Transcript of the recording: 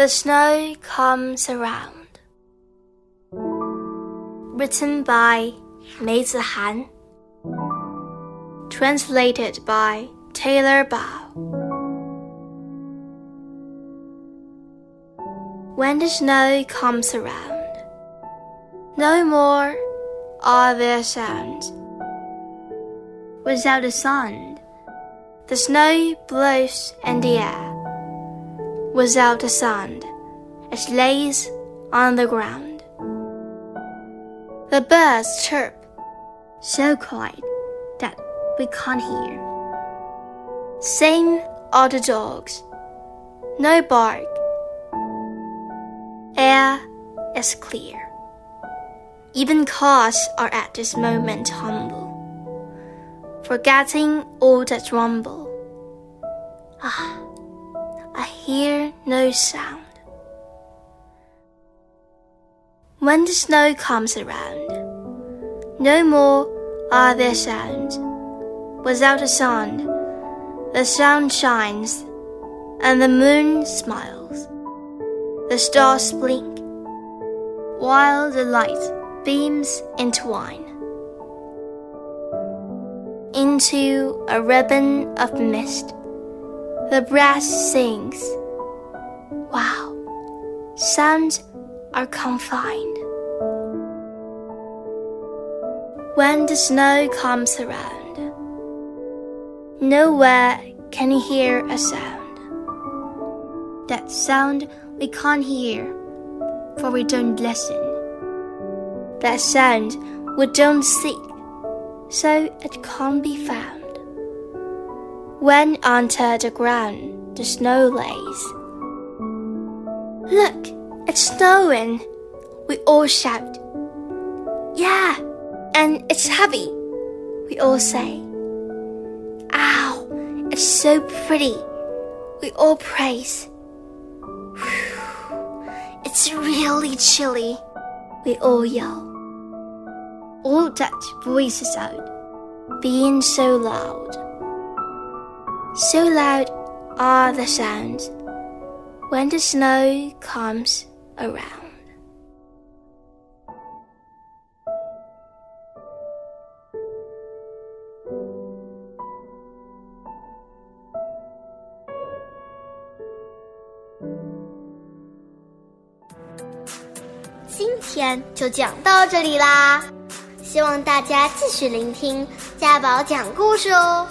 The snow comes around. Written by Mei Zihan. Translated by Taylor Bao. When the snow comes around, no more are there sounds. Without a sound, the snow blows in the air. Without a sound, it lays on the ground. The birds chirp so quiet that we can't hear. Same are the dogs, no bark. Air is clear. Even cars are at this moment humble, forgetting all that rumble. Ah, I hear no sound. When the snow comes around, no more are there sounds. Without a sound, the sun shines and the moon smiles. The stars blink while the light beams entwine into a ribbon of mist. The brass sings. Wow, sounds are confined. When the snow comes around, nowhere can you hear a sound. That sound we can't hear, for we don't listen. That sound we don't seek, so it can't be found. When under the ground the snow lays, look, it's snowing! We all shout. Yeah, and it's heavy, we all say. Ow, it's so pretty, we all praise. Whew, it's really chilly, we all yell. All that voices out, being so loud. So loud are the sounds when the snow comes around. 今天就讲到这里啦，希望大家继续聆听家宝讲故事哦。